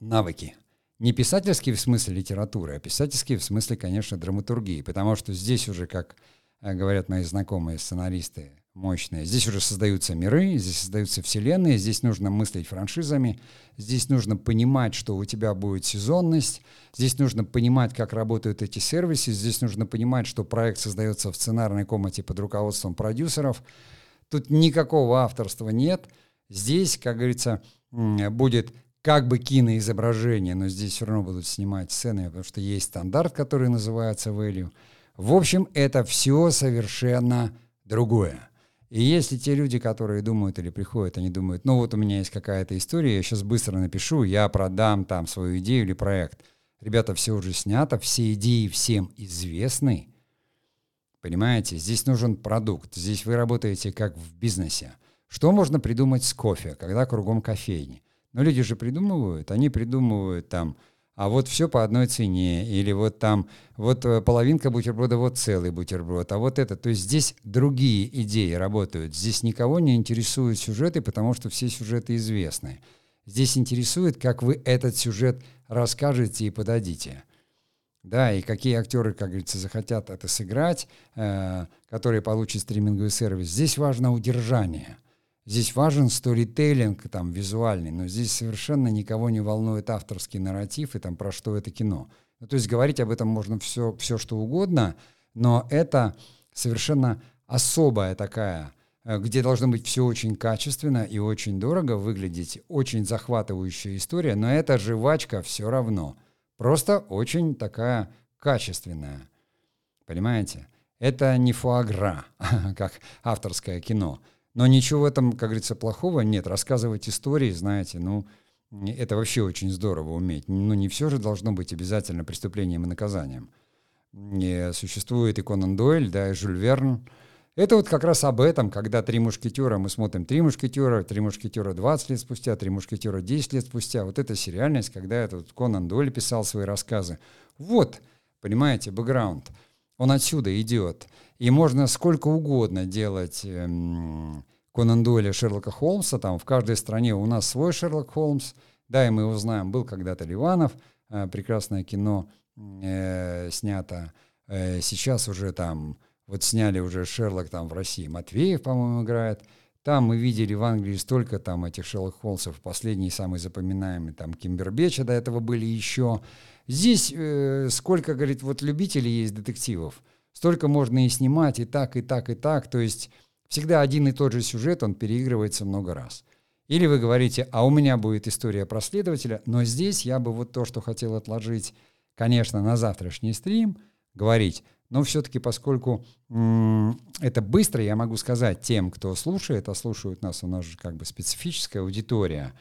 навыки. Не писательские в смысле литературы, а писательские в смысле, конечно, драматургии, потому что здесь уже, как э, говорят мои знакомые сценаристы, мощные. Здесь уже создаются миры, здесь создаются вселенные, здесь нужно мыслить франшизами, здесь нужно понимать, что у тебя будет сезонность, здесь нужно понимать, как работают эти сервисы, здесь нужно понимать, что проект создается в сценарной комнате под руководством продюсеров. Тут никакого авторства нет. Здесь, как говорится, будет как бы киноизображение, но здесь все равно будут снимать сцены, потому что есть стандарт, который называется value. В общем, это все совершенно другое. И если те люди, которые думают или приходят, они думают, ну вот у меня есть какая-то история, я сейчас быстро напишу, я продам там свою идею или проект. Ребята, все уже снято, все идеи всем известны. Понимаете, здесь нужен продукт, здесь вы работаете как в бизнесе. Что можно придумать с кофе, когда кругом кофейни? Но люди же придумывают, они придумывают там а вот все по одной цене, или вот там, вот э, половинка бутерброда, вот целый бутерброд, а вот это. То есть здесь другие идеи работают. Здесь никого не интересуют сюжеты, потому что все сюжеты известны. Здесь интересует, как вы этот сюжет расскажете и подадите. Да, и какие актеры, как говорится, захотят это сыграть, э, которые получат стриминговый сервис. Здесь важно удержание – Здесь важен сторителлинг там визуальный, но здесь совершенно никого не волнует авторский нарратив и там про что это кино. Ну, то есть говорить об этом можно все, все что угодно, но это совершенно особая такая, э, где должно быть все очень качественно и очень дорого выглядеть, очень захватывающая история, но эта жвачка все равно. Просто очень такая качественная. Понимаете? Это не фуагра, как авторское кино. Но ничего в этом, как говорится, плохого нет. Рассказывать истории, знаете, ну, это вообще очень здорово уметь. Но не все же должно быть обязательно преступлением и наказанием. И существует и Конан Дойль, да, и Жюль Верн. Это вот как раз об этом, когда «Три мушкетера», мы смотрим «Три мушкетера», «Три мушкетера» 20 лет спустя, «Три мушкетера» 10 лет спустя. Вот это сериальность, когда этот Конан Дойль писал свои рассказы. Вот, понимаете, бэкграунд. Он отсюда идет. И можно сколько угодно делать эм, Конан Дойля, Шерлока Холмса, там в каждой стране у нас свой Шерлок Холмс, да, и мы его знаем, был когда-то Ливанов, э, прекрасное кино э, снято, э, сейчас уже там, вот сняли уже Шерлок там в России, Матвеев, по-моему, играет, там мы видели в Англии столько там этих Шерлок Холмсов, последний самый запоминаемый, там Кимбербеча до этого были еще. Здесь э, сколько, говорит, вот любителей есть детективов, столько можно и снимать, и так, и так, и так, то есть Всегда один и тот же сюжет, он переигрывается много раз. Или вы говорите, а у меня будет история про следователя, но здесь я бы вот то, что хотел отложить, конечно, на завтрашний стрим, говорить, но все-таки поскольку м- это быстро, я могу сказать тем, кто слушает, а слушают нас, у нас же как бы специфическая аудитория,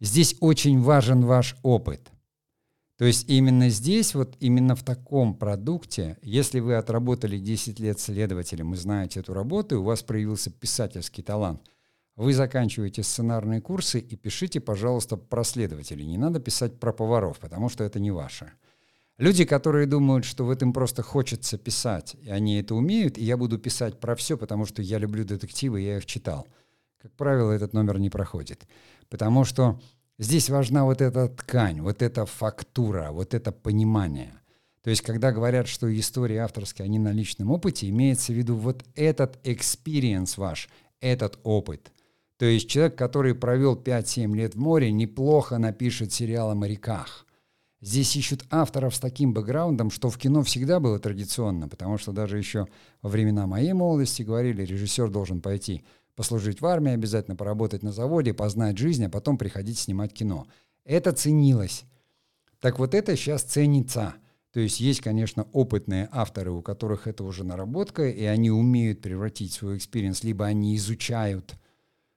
здесь очень важен ваш опыт. То есть именно здесь, вот именно в таком продукте, если вы отработали 10 лет следователем и знаете эту работу, и у вас проявился писательский талант, вы заканчиваете сценарные курсы и пишите, пожалуйста, про следователей. Не надо писать про поваров, потому что это не ваше. Люди, которые думают, что в этом просто хочется писать, и они это умеют, и я буду писать про все, потому что я люблю детективы, я их читал. Как правило, этот номер не проходит. Потому что Здесь важна вот эта ткань, вот эта фактура, вот это понимание. То есть, когда говорят, что истории авторские, они на личном опыте, имеется в виду вот этот experience ваш, этот опыт. То есть человек, который провел 5-7 лет в море, неплохо напишет сериал о моряках. Здесь ищут авторов с таким бэкграундом, что в кино всегда было традиционно, потому что даже еще во времена моей молодости говорили, режиссер должен пойти послужить в армии, обязательно поработать на заводе, познать жизнь, а потом приходить снимать кино. Это ценилось. Так вот это сейчас ценится. То есть есть, конечно, опытные авторы, у которых это уже наработка, и они умеют превратить свой experience, либо они изучают,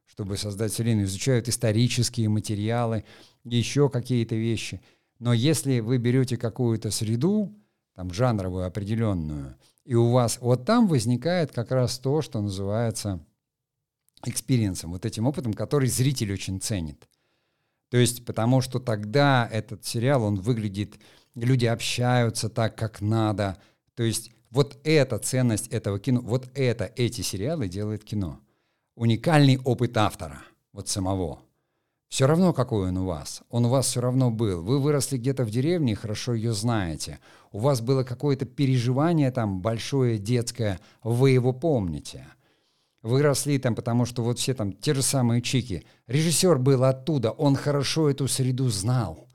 чтобы создать вселенную, изучают исторические материалы, еще какие-то вещи. Но если вы берете какую-то среду, там жанровую определенную, и у вас вот там возникает как раз то, что называется experience ом, вот этим опытом, который зритель очень ценит. То есть, потому что тогда этот сериал, он выглядит, люди общаются так, как надо. То есть, вот эта ценность этого кино, вот это, эти сериалы делает кино. Уникальный опыт автора, вот самого. Все равно, какой он у вас. Он у вас все равно был. Вы выросли где-то в деревне, хорошо ее знаете. У вас было какое-то переживание там большое, детское, вы его помните. Вы росли там, потому что вот все там те же самые чики. Режиссер был оттуда, он хорошо эту среду знал.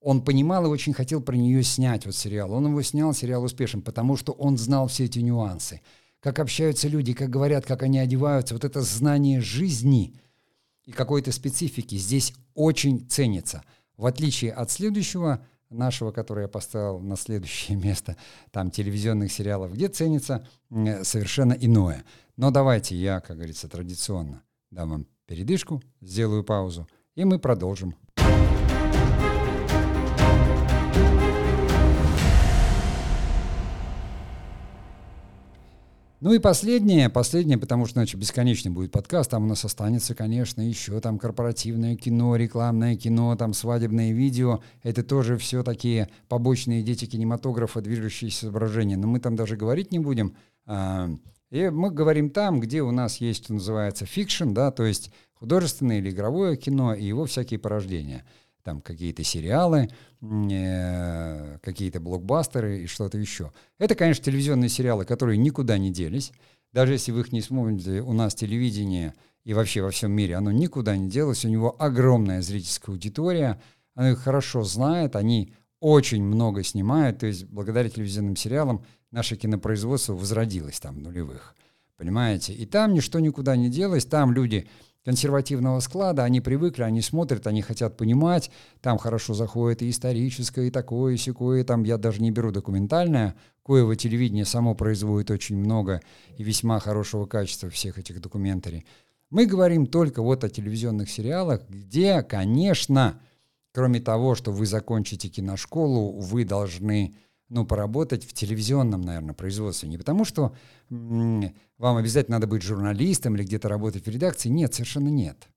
Он понимал и очень хотел про нее снять вот сериал. Он его снял, сериал успешен, потому что он знал все эти нюансы. Как общаются люди, как говорят, как они одеваются. Вот это знание жизни – и какой-то специфики здесь очень ценится. В отличие от следующего нашего, который я поставил на следующее место, там телевизионных сериалов, где ценится совершенно иное. Но давайте я, как говорится, традиционно дам вам передышку, сделаю паузу, и мы продолжим. Ну и последнее, последнее, потому что иначе бесконечный будет подкаст, там у нас останется, конечно, еще там корпоративное кино, рекламное кино, там свадебное видео, это тоже все такие побочные дети кинематографа, движущиеся изображения, но мы там даже говорить не будем, а, и мы говорим там, где у нас есть, что называется, fiction, да, то есть художественное или игровое кино и его всякие порождения – там какие-то сериалы, э, какие-то блокбастеры и что-то еще. Это, конечно, телевизионные сериалы, которые никуда не делись. Даже если вы их не смотрите, у нас телевидение и вообще во всем мире, оно никуда не делось. У него огромная зрительская аудитория, оно их хорошо знает, они очень много снимают. То есть благодаря телевизионным сериалам наше кинопроизводство возродилось там в нулевых. Понимаете? И там ничто никуда не делось, там люди консервативного склада, они привыкли, они смотрят, они хотят понимать, там хорошо заходит и историческое, и такое, и секое, там я даже не беру документальное, коего телевидение само производит очень много и весьма хорошего качества всех этих документарий. Мы говорим только вот о телевизионных сериалах, где, конечно, кроме того, что вы закончите киношколу, вы должны ну, поработать в телевизионном, наверное, производстве. Не потому, что м- вам обязательно надо быть журналистом или где-то работать в редакции. Нет, совершенно нет.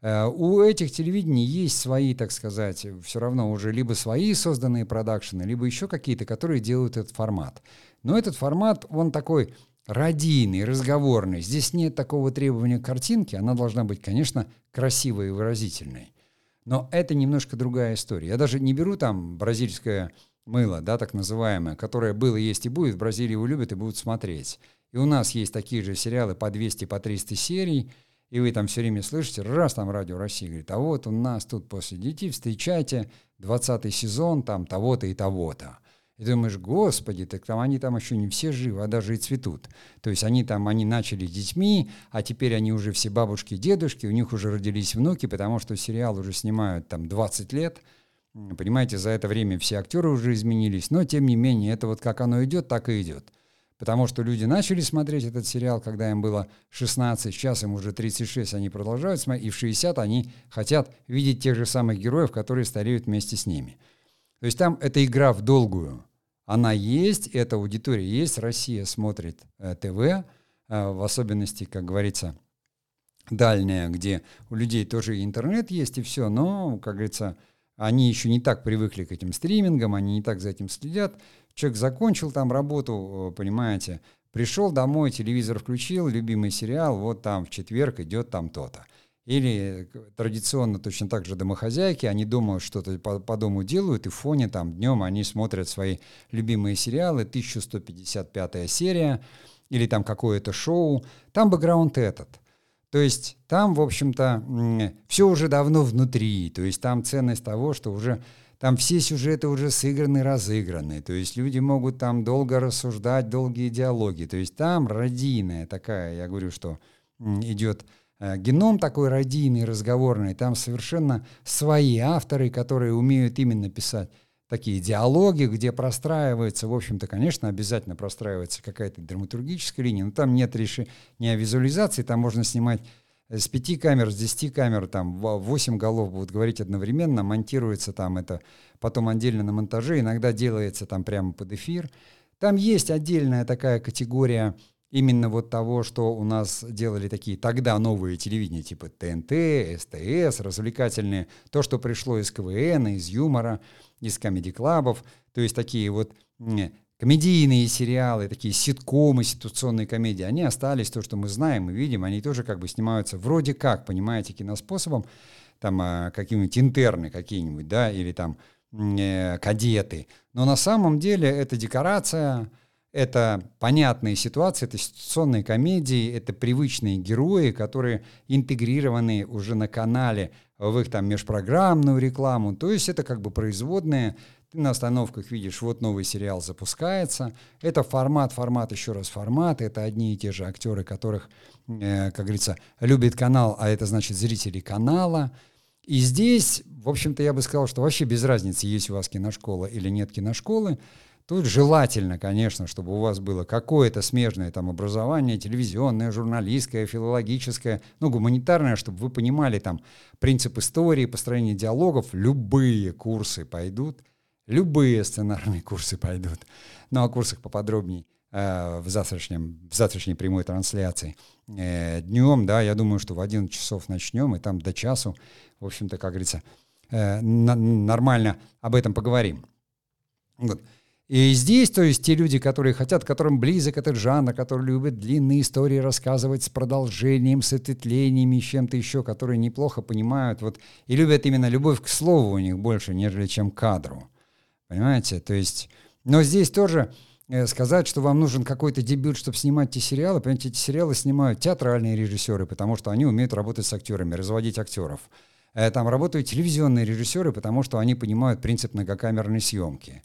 Э, у этих телевидений есть свои, так сказать, все равно уже либо свои созданные продакшены, либо еще какие-то, которые делают этот формат. Но этот формат, он такой радийный, разговорный. Здесь нет такого требования к картинке. Она должна быть, конечно, красивой и выразительной. Но это немножко другая история. Я даже не беру там бразильское мыло, да, так называемое, которое было, есть и будет, в Бразилии его любят и будут смотреть. И у нас есть такие же сериалы по 200, по 300 серий, и вы там все время слышите, раз там Радио России говорит, а вот у нас тут после детей встречайте 20 сезон там того-то и того-то. И думаешь, господи, так там они там еще не все живы, а даже и цветут. То есть они там, они начали детьми, а теперь они уже все бабушки, дедушки, у них уже родились внуки, потому что сериал уже снимают там 20 лет, Понимаете, за это время все актеры уже изменились, но тем не менее, это вот как оно идет, так и идет. Потому что люди начали смотреть этот сериал, когда им было 16, сейчас им уже 36, они продолжают смотреть, и в 60 они хотят видеть тех же самых героев, которые стареют вместе с ними. То есть там эта игра в долгую. Она есть, эта аудитория есть, Россия смотрит э, ТВ, э, в особенности, как говорится, дальняя, где у людей тоже интернет есть и все, но, как говорится, они еще не так привыкли к этим стримингам, они не так за этим следят. Человек закончил там работу, э, понимаете, пришел домой, телевизор включил, любимый сериал, вот там в четверг идет там то-то. Или э, традиционно точно так же домохозяйки, они дома что-то по, по дому делают, и в фоне там днем они смотрят свои любимые сериалы, 1155 серия, или там какое-то шоу, там бэкграунд этот – то есть там, в общем-то, все уже давно внутри. То есть там ценность того, что уже там все сюжеты уже сыграны, разыграны. То есть люди могут там долго рассуждать, долгие диалоги. То есть там родийная такая, я говорю, что идет э, геном такой родийный, разговорный. Там совершенно свои авторы, которые умеют именно писать такие диалоги, где простраивается, в общем-то, конечно, обязательно простраивается какая-то драматургическая линия, но там нет решения визуализации, там можно снимать с пяти камер, с десяти камер, там восемь голов будут говорить одновременно, монтируется там это, потом отдельно на монтаже, иногда делается там прямо под эфир. Там есть отдельная такая категория именно вот того, что у нас делали такие тогда новые телевидения, типа ТНТ, СТС, развлекательные, то, что пришло из КВН, из юмора, из комедий-клабов, то есть такие вот комедийные сериалы, такие ситкомы, ситуационные комедии, они остались, то, что мы знаем и видим, они тоже как бы снимаются вроде как, понимаете, киноспособом, там э, какие-нибудь интерны какие-нибудь, да, или там э, кадеты. Но на самом деле это декорация, это понятные ситуации, это ситуационные комедии, это привычные герои, которые интегрированы уже на канале в их там межпрограммную рекламу. То есть это как бы производные. Ты на остановках видишь, вот новый сериал запускается. Это формат, формат, еще раз формат. Это одни и те же актеры, которых, э, как говорится, любит канал, а это значит зрители канала. И здесь, в общем-то, я бы сказал, что вообще без разницы, есть у вас киношкола или нет киношколы. Тут желательно, конечно, чтобы у вас было какое-то смежное там образование, телевизионное, журналистское, филологическое, ну, гуманитарное, чтобы вы понимали там принцип истории, построения диалогов. Любые курсы пойдут, любые сценарные курсы пойдут. Ну, о курсах поподробнее э, в, завтрашнем, в завтрашней прямой трансляции. Э, днем, да, я думаю, что в 11 часов начнем, и там до часу, в общем-то, как говорится, э, на, нормально об этом поговорим. Вот. И здесь, то есть, те люди, которые хотят, которым близок этот жанр, которые любят длинные истории рассказывать с продолжением, с ответвлениями, с чем-то еще, которые неплохо понимают, вот, и любят именно любовь к слову у них больше, нежели чем кадру. Понимаете? То есть, но здесь тоже э, сказать, что вам нужен какой-то дебют, чтобы снимать эти сериалы. Понимаете, эти сериалы снимают театральные режиссеры, потому что они умеют работать с актерами, разводить актеров. Э, там работают телевизионные режиссеры, потому что они понимают принцип многокамерной съемки.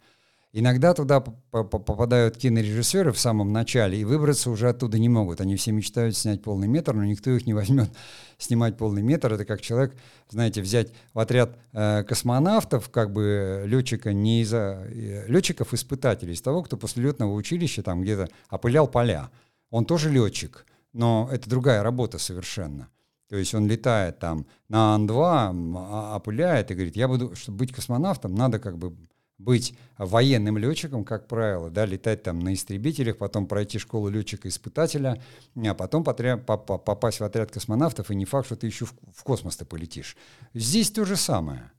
Иногда туда попадают кинорежиссеры в самом начале и выбраться уже оттуда не могут. Они все мечтают снять полный метр, но никто их не возьмет снимать полный метр. Это как человек, знаете, взять в отряд э, космонавтов, как бы летчика не из э, летчиков-испытателей, из того, кто после летного училища там где-то опылял поля. Он тоже летчик, но это другая работа совершенно. То есть он летает там на Ан-2, опыляет и говорит, я буду, чтобы быть космонавтом, надо как бы быть военным летчиком, как правило, да, летать там на истребителях, потом пройти школу летчика-испытателя, а потом потря- попасть в отряд космонавтов, и не факт, что ты еще в, космос ты полетишь. Здесь то же самое.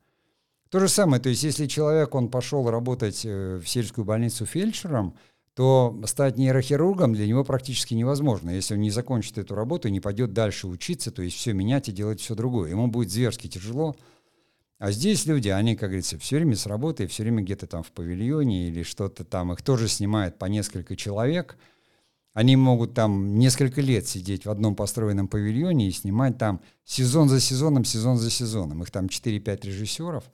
То же самое, то есть если человек, он пошел работать э, в сельскую больницу фельдшером, то стать нейрохирургом для него практически невозможно. Если он не закончит эту работу и не пойдет дальше учиться, то есть все менять и делать все другое. Ему будет зверски тяжело, а здесь люди, они, как говорится, все время с работы, все время где-то там в павильоне или что-то там. Их тоже снимает по несколько человек. Они могут там несколько лет сидеть в одном построенном павильоне и снимать там сезон за сезоном, сезон за сезоном. Их там 4-5 режиссеров,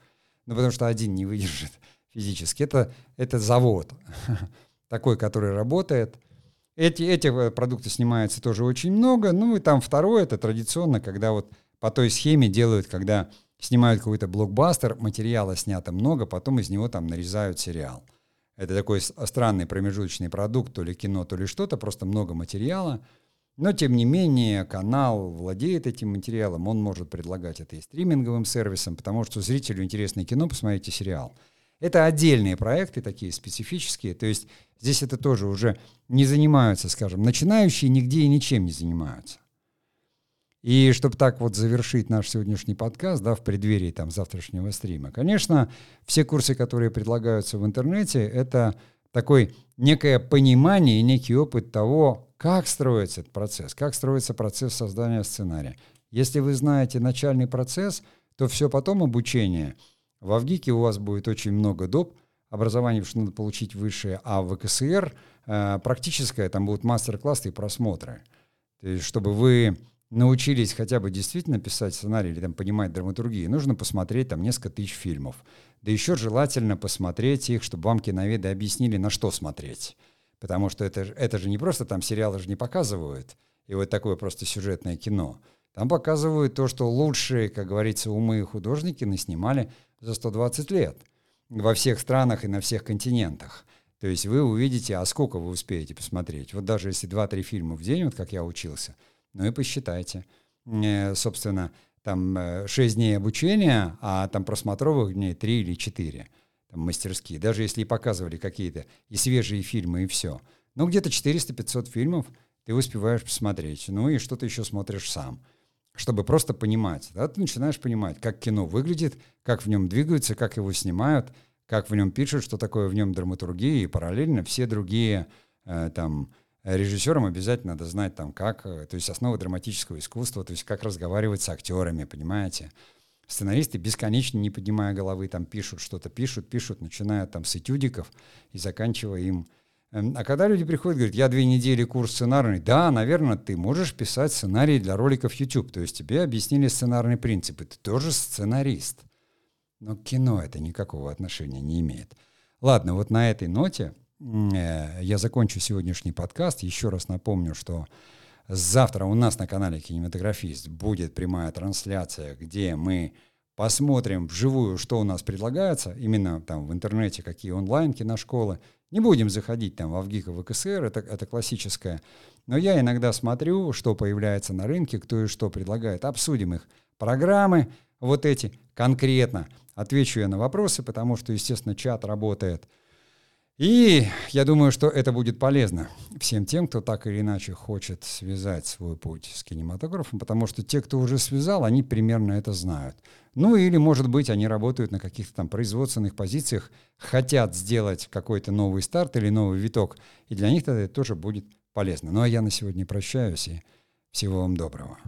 ну потому что один не выдержит физически. Это, это завод такой, который работает. Эти, эти э, продукты снимаются тоже очень много. Ну и там второе, это традиционно, когда вот по той схеме делают, когда снимают какой-то блокбастер, материала снято много, потом из него там нарезают сериал. Это такой странный промежуточный продукт, то ли кино, то ли что-то, просто много материала. Но, тем не менее, канал владеет этим материалом, он может предлагать это и стриминговым сервисом, потому что зрителю интересное кино, посмотрите сериал. Это отдельные проекты, такие специфические, то есть здесь это тоже уже не занимаются, скажем, начинающие нигде и ничем не занимаются. И чтобы так вот завершить наш сегодняшний подкаст, да, в преддверии там завтрашнего стрима, конечно, все курсы, которые предлагаются в интернете, это такой некое понимание и некий опыт того, как строится этот процесс, как строится процесс создания сценария. Если вы знаете начальный процесс, то все потом обучение. В Авгике у вас будет очень много доп. образования, потому что надо получить высшее, а в ВКСР э, практическое, там будут мастер-классы и просмотры. То есть, чтобы вы научились хотя бы действительно писать сценарий или там понимать драматургию, нужно посмотреть там несколько тысяч фильмов. Да еще желательно посмотреть их, чтобы вам киноведы объяснили, на что смотреть. Потому что это, это же не просто там сериалы же не показывают, и вот такое просто сюжетное кино. Там показывают то, что лучшие, как говорится, умы и художники наснимали за 120 лет во всех странах и на всех континентах. То есть вы увидите, а сколько вы успеете посмотреть. Вот даже если 2-3 фильма в день, вот как я учился – ну и посчитайте. Э, собственно, там 6 э, дней обучения, а там просмотровых дней 3 или 4 там, мастерские. Даже если и показывали какие-то и свежие фильмы, и все. Ну, где-то 400-500 фильмов ты успеваешь посмотреть. Ну и что ты еще смотришь сам. Чтобы просто понимать. Да, ты начинаешь понимать, как кино выглядит, как в нем двигаются, как его снимают, как в нем пишут, что такое в нем драматургия, и параллельно все другие э, там режиссерам обязательно надо знать там как, э, то есть основы драматического искусства, то есть как разговаривать с актерами, понимаете? Сценаристы бесконечно, не поднимая головы, там пишут что-то, пишут, пишут, начиная там с этюдиков и заканчивая им. Эм, а когда люди приходят, говорят, я две недели курс сценарный, да, наверное, ты можешь писать сценарий для роликов YouTube, то есть тебе объяснили сценарный принцип, и ты тоже сценарист. Но кино это никакого отношения не имеет. Ладно, вот на этой ноте я закончу сегодняшний подкаст. Еще раз напомню, что завтра у нас на канале «Кинематографист» будет прямая трансляция, где мы посмотрим вживую, что у нас предлагается, именно там в интернете, какие онлайн киношколы. Не будем заходить там в Авгик и ВКСР, это, это классическое. Но я иногда смотрю, что появляется на рынке, кто и что предлагает. Обсудим их программы, вот эти конкретно. Отвечу я на вопросы, потому что, естественно, чат работает. И я думаю, что это будет полезно всем тем, кто так или иначе хочет связать свой путь с кинематографом, потому что те, кто уже связал, они примерно это знают. Ну или, может быть, они работают на каких-то там производственных позициях, хотят сделать какой-то новый старт или новый виток, и для них тогда это тоже будет полезно. Ну а я на сегодня прощаюсь и всего вам доброго.